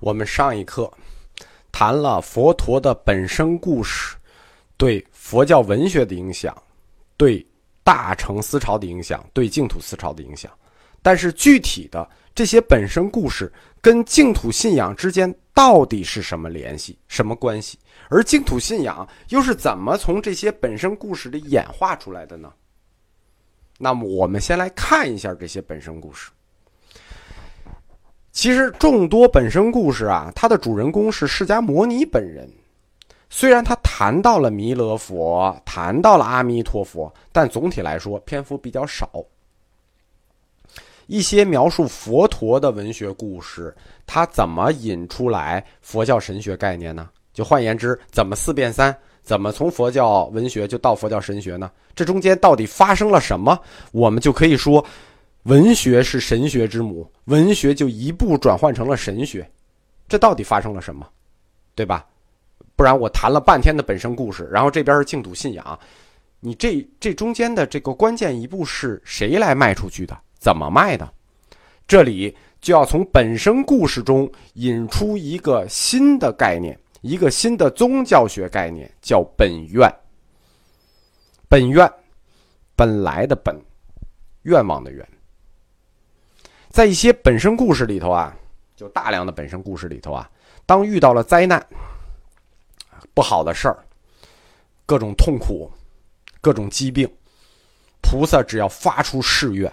我们上一课谈了佛陀的本生故事对佛教文学的影响，对大乘思潮的影响，对净土思潮的影响。但是具体的这些本身故事跟净土信仰之间到底是什么联系、什么关系？而净土信仰又是怎么从这些本身故事里演化出来的呢？那么，我们先来看一下这些本身故事。其实众多本身故事啊，它的主人公是释迦牟尼本人。虽然他谈到了弥勒佛，谈到了阿弥陀佛，但总体来说篇幅比较少。一些描述佛陀的文学故事，他怎么引出来佛教神学概念呢？就换言之，怎么四变三？怎么从佛教文学就到佛教神学呢？这中间到底发生了什么？我们就可以说。文学是神学之母，文学就一步转换成了神学，这到底发生了什么，对吧？不然我谈了半天的本身故事，然后这边是净土信仰，你这这中间的这个关键一步是谁来卖出去的？怎么卖的？这里就要从本身故事中引出一个新的概念，一个新的宗教学概念，叫本愿。本愿，本来的本，愿望的愿。在一些本身故事里头啊，就大量的本身故事里头啊，当遇到了灾难、不好的事儿、各种痛苦、各种疾病，菩萨只要发出誓愿，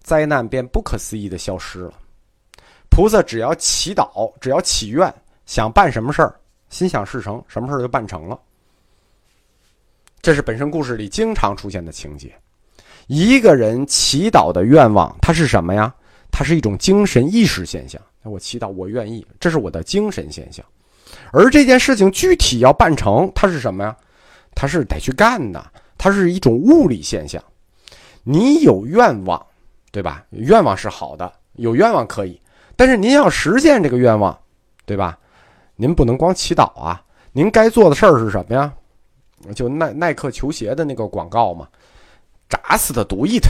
灾难便不可思议的消失了。菩萨只要祈祷，只要祈愿，想办什么事儿，心想事成，什么事儿就办成了。这是本身故事里经常出现的情节。一个人祈祷的愿望，它是什么呀？它是一种精神意识现象。我祈祷，我愿意，这是我的精神现象。而这件事情具体要办成，它是什么呀？它是得去干的，它是一种物理现象。你有愿望，对吧？愿望是好的，有愿望可以，但是您要实现这个愿望，对吧？您不能光祈祷啊，您该做的事儿是什么呀？就耐耐克球鞋的那个广告嘛。打死的毒 it，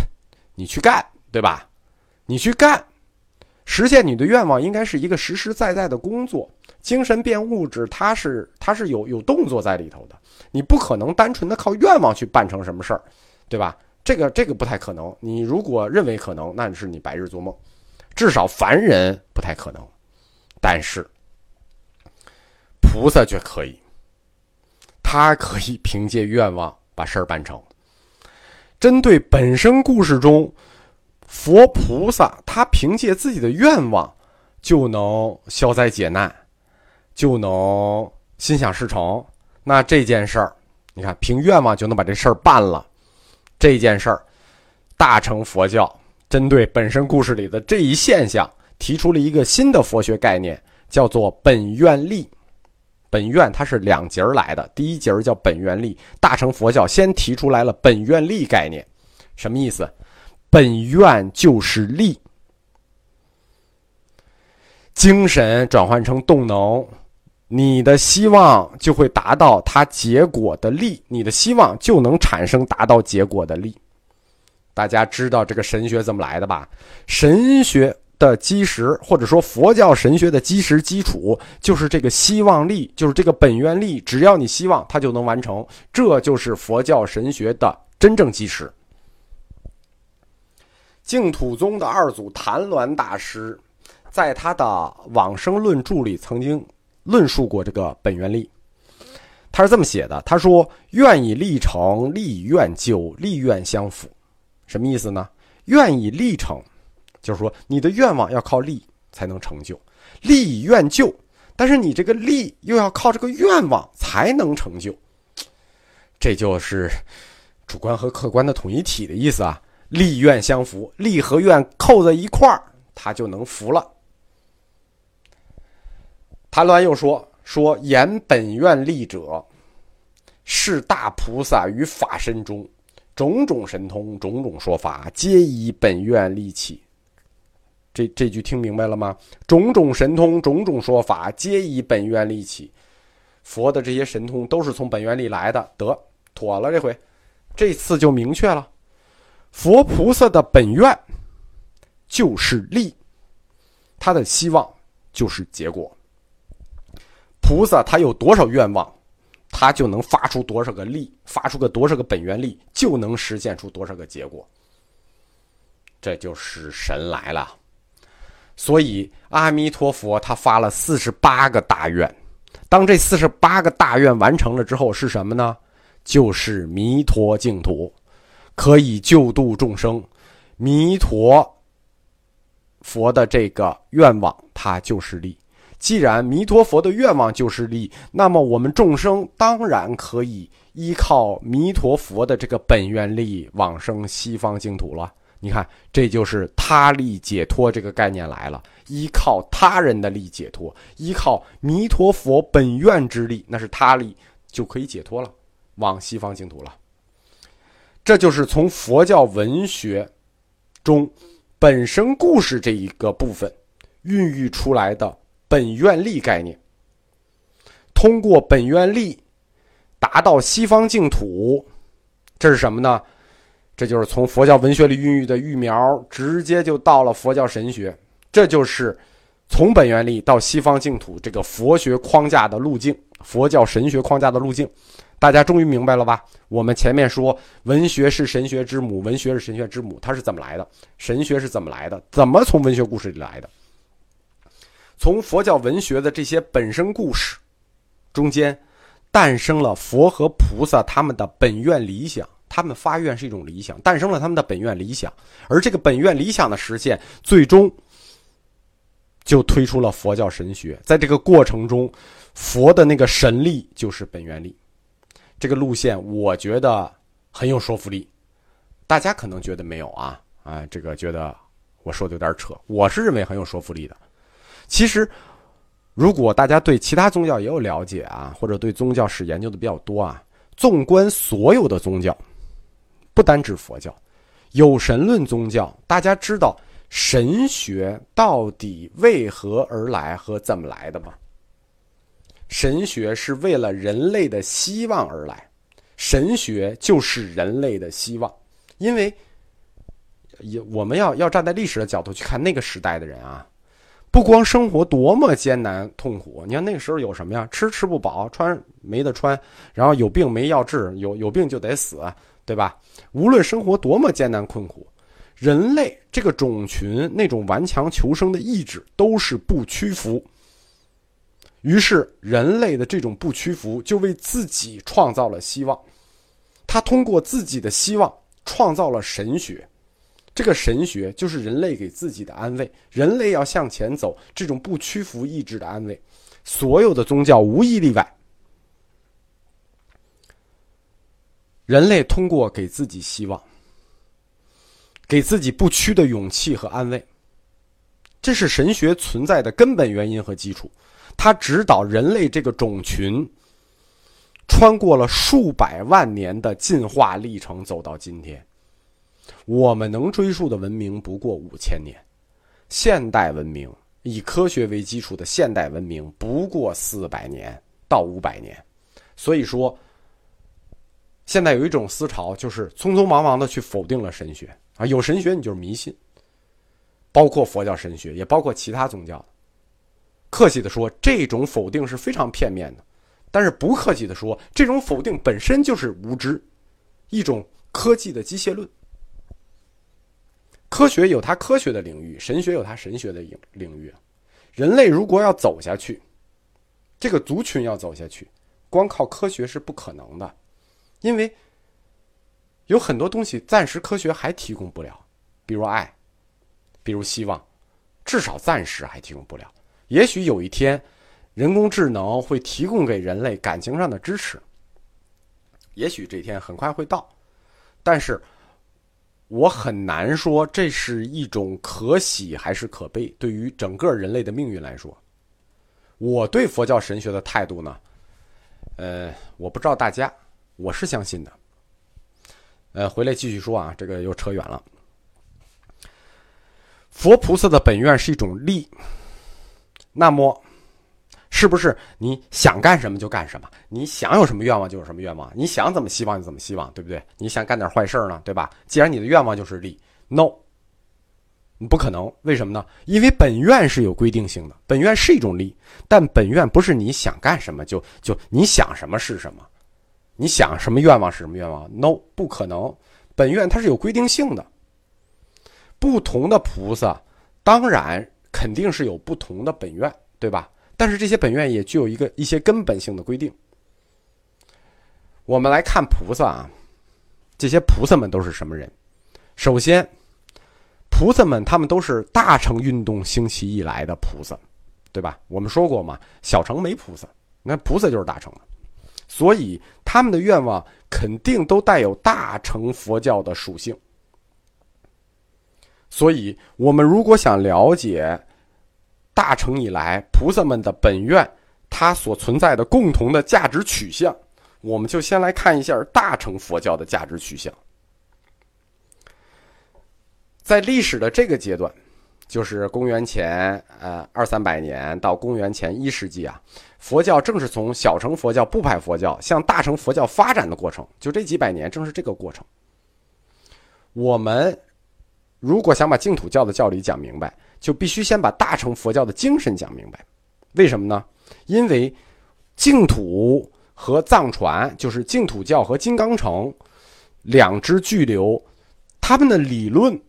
你去干，对吧？你去干，实现你的愿望，应该是一个实实在在的工作。精神变物质，它是它是有有动作在里头的。你不可能单纯的靠愿望去办成什么事儿，对吧？这个这个不太可能。你如果认为可能，那是你白日做梦。至少凡人不太可能，但是菩萨却可以，他可以凭借愿望把事儿办成。针对本身故事中，佛菩萨他凭借自己的愿望就能消灾解难，就能心想事成。那这件事儿，你看凭愿望就能把这事儿办了。这件事儿，大乘佛教针对本身故事里的这一现象，提出了一个新的佛学概念，叫做本愿力。本愿它是两节儿来的，第一节儿叫本愿力。大乘佛教先提出来了本愿力概念，什么意思？本愿就是力，精神转换成动能，你的希望就会达到它结果的力，你的希望就能产生达到结果的力。大家知道这个神学怎么来的吧？神学。的基石，或者说佛教神学的基石基础，就是这个希望力，就是这个本愿力。只要你希望，它就能完成。这就是佛教神学的真正基石。净土宗的二祖谭鸾大师，在他的《往生论著》里曾经论述过这个本愿力。他是这么写的：他说，愿以立成，立愿就，立愿相符。什么意思呢？愿以立成。就是说，你的愿望要靠力才能成就，力以愿就，但是你这个力又要靠这个愿望才能成就，这就是主观和客观的统一体的意思啊！力愿相符，力和愿扣在一块儿，它就能服了。谭鸾又说：“说言本愿力者，是大菩萨于法身中，种种神通，种种说法，皆以本愿力起。”这这句听明白了吗？种种神通，种种说法，皆以本愿力起。佛的这些神通都是从本愿力来的。得妥了，这回，这次就明确了，佛菩萨的本愿就是力，他的希望就是结果。菩萨他有多少愿望，他就能发出多少个力，发出个多少个本愿力，就能实现出多少个结果。这就是神来了。所以阿弥陀佛他发了四十八个大愿，当这四十八个大愿完成了之后，是什么呢？就是弥陀净土，可以救度众生。弥陀佛的这个愿望，它就是力。既然弥陀佛的愿望就是力，那么我们众生当然可以依靠弥陀佛的这个本愿力往生西方净土了。你看，这就是他力解脱这个概念来了。依靠他人的力解脱，依靠弥陀佛本愿之力，那是他力就可以解脱了，往西方净土了。这就是从佛教文学中本身故事这一个部分孕育出来的。本愿力概念，通过本愿力达到西方净土，这是什么呢？这就是从佛教文学里孕育的育苗，直接就到了佛教神学。这就是从本愿力到西方净土这个佛学框架的路径，佛教神学框架的路径。大家终于明白了吧？我们前面说文学是神学之母，文学是神学之母，它是怎么来的？神学是怎么来的？怎么从文学故事里来的？从佛教文学的这些本身故事中间，诞生了佛和菩萨他们的本愿理想。他们发愿是一种理想，诞生了他们的本愿理想。而这个本愿理想的实现，最终就推出了佛教神学。在这个过程中，佛的那个神力就是本愿力。这个路线，我觉得很有说服力。大家可能觉得没有啊啊，这个觉得我说的有点扯。我是认为很有说服力的。其实，如果大家对其他宗教也有了解啊，或者对宗教史研究的比较多啊，纵观所有的宗教，不单指佛教，有神论宗教，大家知道神学到底为何而来和怎么来的吗？神学是为了人类的希望而来，神学就是人类的希望，因为也我们要要站在历史的角度去看那个时代的人啊。不光生活多么艰难痛苦，你看那个时候有什么呀？吃吃不饱，穿没得穿，然后有病没药治，有有病就得死，对吧？无论生活多么艰难困苦，人类这个种群那种顽强求生的意志都是不屈服。于是人类的这种不屈服，就为自己创造了希望。他通过自己的希望创造了神学。这个神学就是人类给自己的安慰，人类要向前走，这种不屈服意志的安慰。所有的宗教无一例外，人类通过给自己希望，给自己不屈的勇气和安慰，这是神学存在的根本原因和基础。它指导人类这个种群，穿过了数百万年的进化历程，走到今天。我们能追溯的文明不过五千年，现代文明以科学为基础的现代文明不过四百年到五百年，所以说，现在有一种思潮就是匆匆忙忙的去否定了神学啊，有神学你就是迷信，包括佛教神学，也包括其他宗教。客气的说，这种否定是非常片面的；但是不客气的说，这种否定本身就是无知，一种科技的机械论。科学有它科学的领域，神学有它神学的领领域。人类如果要走下去，这个族群要走下去，光靠科学是不可能的，因为有很多东西暂时科学还提供不了，比如爱，比如希望，至少暂时还提供不了。也许有一天，人工智能会提供给人类感情上的支持，也许这天很快会到，但是。我很难说这是一种可喜还是可悲。对于整个人类的命运来说，我对佛教神学的态度呢？呃，我不知道大家，我是相信的。呃，回来继续说啊，这个又扯远了。佛菩萨的本愿是一种力，那么。是不是你想干什么就干什么？你想有什么愿望就有什么愿望？你想怎么希望就怎么希望，对不对？你想干点坏事呢，对吧？既然你的愿望就是力，no，不可能，为什么呢？因为本愿是有规定性的，本愿是一种力，但本愿不是你想干什么就就你想什么是什么，你想什么愿望是什么愿望？No，不可能，本愿它是有规定性的。不同的菩萨，当然肯定是有不同的本愿，对吧？但是这些本愿也具有一个一些根本性的规定。我们来看菩萨啊，这些菩萨们都是什么人？首先。菩萨们，他们都是大乘运动兴起以来的菩萨，对吧？我们说过嘛，小乘没菩萨，那菩萨就是大乘的，所以他们的愿望肯定都带有大乘佛教的属性。所以，我们如果想了解大乘以来菩萨们的本愿，它所存在的共同的价值取向，我们就先来看一下大乘佛教的价值取向。在历史的这个阶段，就是公元前呃二三百年到公元前一世纪啊，佛教正是从小乘佛教、部派佛教向大乘佛教发展的过程。就这几百年，正是这个过程。我们如果想把净土教的教理讲明白，就必须先把大乘佛教的精神讲明白。为什么呢？因为净土和藏传，就是净土教和金刚乘两支巨流，他们的理论。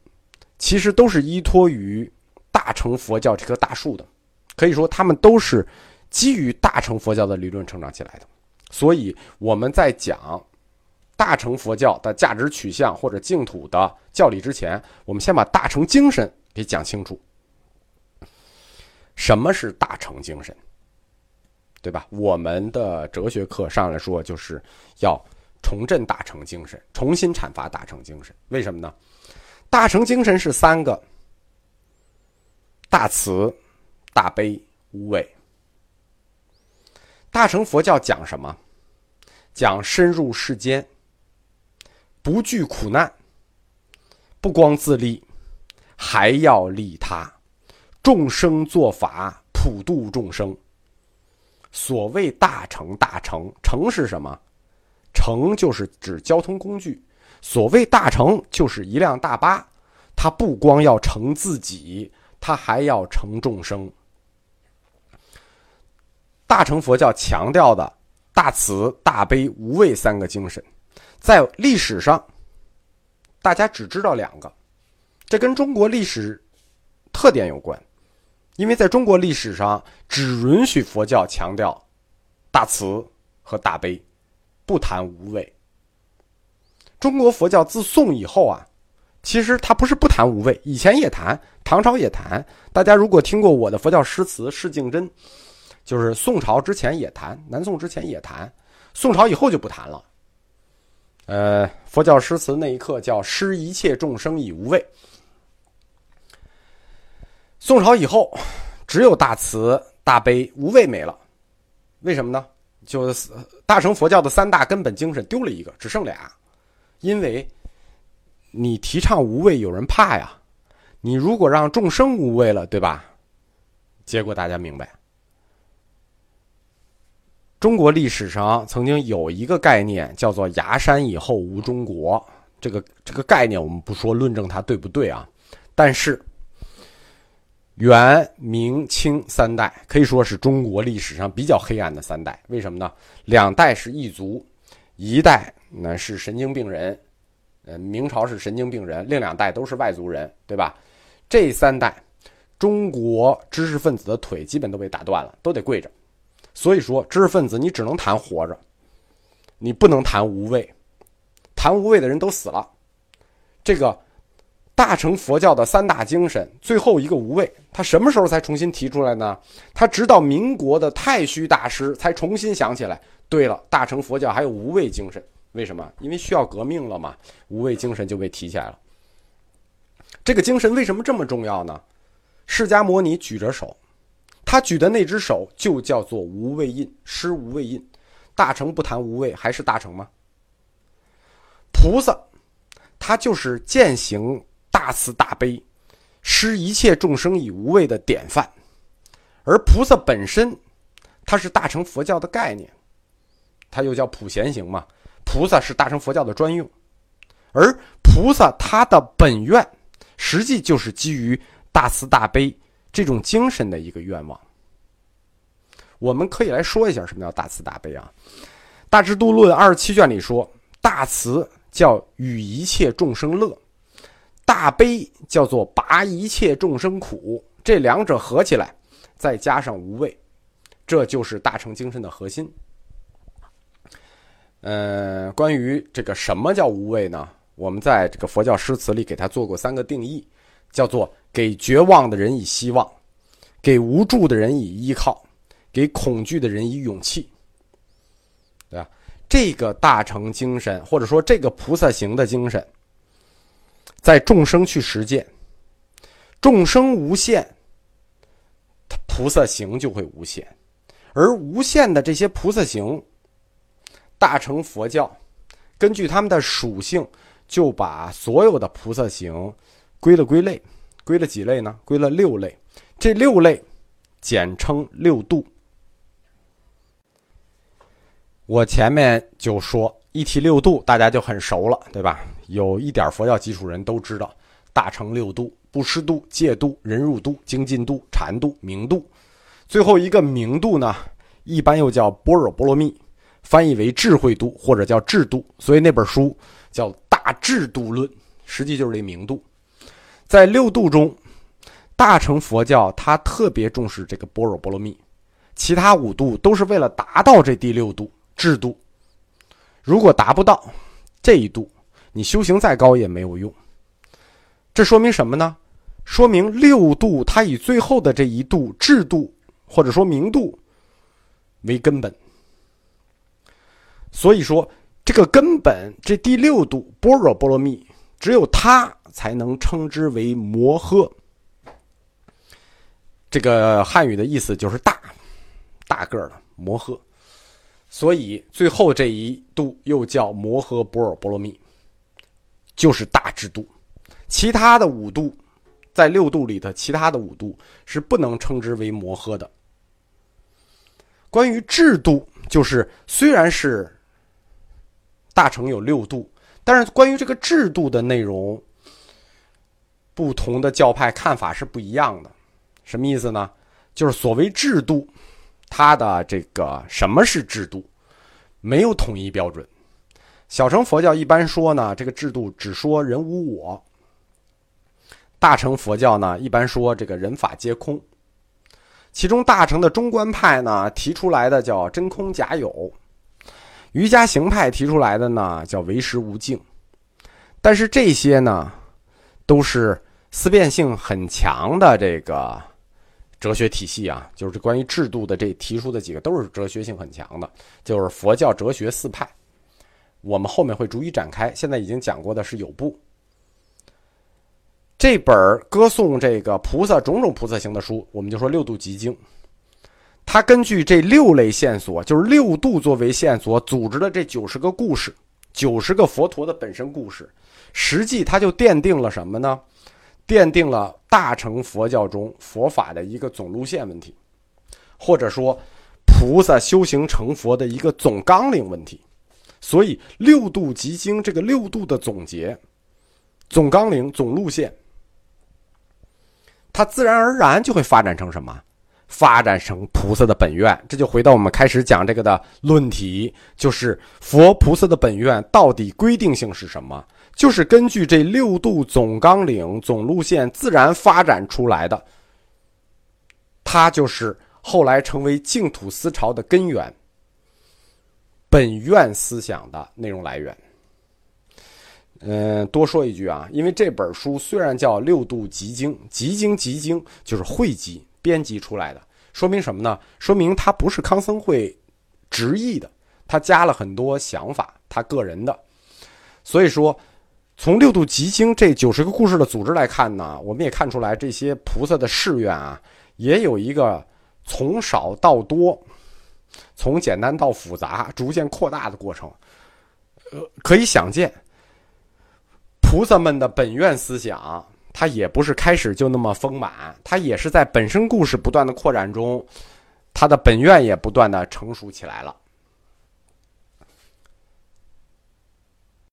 其实都是依托于大乘佛教这棵大树的，可以说他们都是基于大乘佛教的理论成长起来的。所以我们在讲大乘佛教的价值取向或者净土的教理之前，我们先把大乘精神给讲清楚。什么是大乘精神？对吧？我们的哲学课上来说，就是要重振大乘精神，重新阐发大乘精神。为什么呢？大乘精神是三个：大慈、大悲、无畏。大乘佛教讲什么？讲深入世间，不惧苦难，不光自利，还要利他，众生做法，普度众生。所谓大乘，大乘，乘是什么？乘就是指交通工具。所谓大乘，就是一辆大巴，它不光要乘自己，他还要成众生。大乘佛教强调的大慈、大悲、无畏三个精神，在历史上，大家只知道两个，这跟中国历史特点有关，因为在中国历史上只允许佛教强调大慈和大悲，不谈无畏。中国佛教自宋以后啊，其实他不是不谈无畏，以前也谈，唐朝也谈。大家如果听过我的佛教诗词《释净真》，就是宋朝之前也谈，南宋之前也谈，宋朝以后就不谈了。呃，佛教诗词那一刻叫“施一切众生以无畏”。宋朝以后，只有大慈大悲无畏没了，为什么呢？就是大乘佛教的三大根本精神丢了一个，只剩俩。因为，你提倡无畏，有人怕呀。你如果让众生无畏了，对吧？结果大家明白，中国历史上曾经有一个概念叫做“崖山以后无中国”。这个这个概念，我们不说论证它对不对啊。但是，元、明、清三代可以说是中国历史上比较黑暗的三代。为什么呢？两代是异族，一代。那是神经病人，呃，明朝是神经病人，另两代都是外族人，对吧？这三代，中国知识分子的腿基本都被打断了，都得跪着。所以说，知识分子你只能谈活着，你不能谈无畏，谈无畏的人都死了。这个大乘佛教的三大精神，最后一个无畏，他什么时候才重新提出来呢？他直到民国的太虚大师才重新想起来。对了，大乘佛教还有无畏精神。为什么？因为需要革命了嘛，无畏精神就被提起来了。这个精神为什么这么重要呢？释迦摩尼举着手，他举的那只手就叫做无畏印，施无畏印。大乘不谈无畏，还是大乘吗？菩萨，他就是践行大慈大悲，施一切众生以无畏的典范。而菩萨本身，它是大乘佛教的概念，它又叫普贤行嘛。菩萨是大乘佛教的专用，而菩萨他的本愿实际就是基于大慈大悲这种精神的一个愿望。我们可以来说一下什么叫大慈大悲啊？《大智度论》二十七卷里说，大慈叫与一切众生乐，大悲叫做拔一切众生苦。这两者合起来，再加上无畏，这就是大乘精神的核心。呃，关于这个什么叫无畏呢？我们在这个佛教诗词里给他做过三个定义，叫做给绝望的人以希望，给无助的人以依靠，给恐惧的人以勇气，对吧？这个大乘精神，或者说这个菩萨行的精神，在众生去实践，众生无限，菩萨行就会无限，而无限的这些菩萨行。大乘佛教根据他们的属性，就把所有的菩萨行归了归类，归了几类呢？归了六类。这六类简称六度。我前面就说一提六度，大家就很熟了，对吧？有一点佛教基础人都知道，大乘六度：布施度、戒度、忍辱度、精进度、禅度、明度。最后一个明度呢，一般又叫般若波罗蜜。翻译为智慧度或者叫制度，所以那本书叫《大制度论》，实际就是这明度。在六度中，大乘佛教它特别重视这个般若波罗蜜，其他五度都是为了达到这第六度制度。如果达不到这一度，你修行再高也没有用。这说明什么呢？说明六度它以最后的这一度制度或者说明度为根本。所以说，这个根本，这第六度般若波罗蜜，只有它才能称之为摩诃。这个汉语的意思就是大，大个儿的摩诃。所以最后这一度又叫摩诃般若波罗蜜，就是大智度。其他的五度，在六度里的其他的五度是不能称之为摩诃的。关于制度，就是虽然是。大乘有六度，但是关于这个制度的内容，不同的教派看法是不一样的。什么意思呢？就是所谓制度，它的这个什么是制度，没有统一标准。小乘佛教一般说呢，这个制度只说人无我；大乘佛教呢，一般说这个人法皆空。其中大乘的中观派呢，提出来的叫真空假有。瑜伽行派提出来的呢，叫唯识无境，但是这些呢，都是思辨性很强的这个哲学体系啊，就是关于制度的这提出的几个都是哲学性很强的，就是佛教哲学四派。我们后面会逐一展开，现在已经讲过的是有部这本歌颂这个菩萨种种菩萨行的书，我们就说六度集经。他根据这六类线索，就是六度作为线索，组织了这九十个故事，九十个佛陀的本身故事。实际他就奠定了什么呢？奠定了大乘佛教中佛法的一个总路线问题，或者说菩萨修行成佛的一个总纲领问题。所以六度集经这个六度的总结、总纲领、总路线，它自然而然就会发展成什么？发展成菩萨的本愿，这就回到我们开始讲这个的论题，就是佛菩萨的本愿到底规定性是什么？就是根据这六度总纲领、总路线自然发展出来的，它就是后来成为净土思潮的根源、本愿思想的内容来源。嗯，多说一句啊，因为这本书虽然叫六度集经，集经集经就是汇集。编辑出来的，说明什么呢？说明他不是康僧会直译的，他加了很多想法，他个人的。所以说，从六度集经这九十个故事的组织来看呢，我们也看出来这些菩萨的誓愿啊，也有一个从少到多，从简单到复杂，逐渐扩大的过程。呃，可以想见，菩萨们的本愿思想。他也不是开始就那么丰满，他也是在本身故事不断的扩展中，他的本愿也不断的成熟起来了。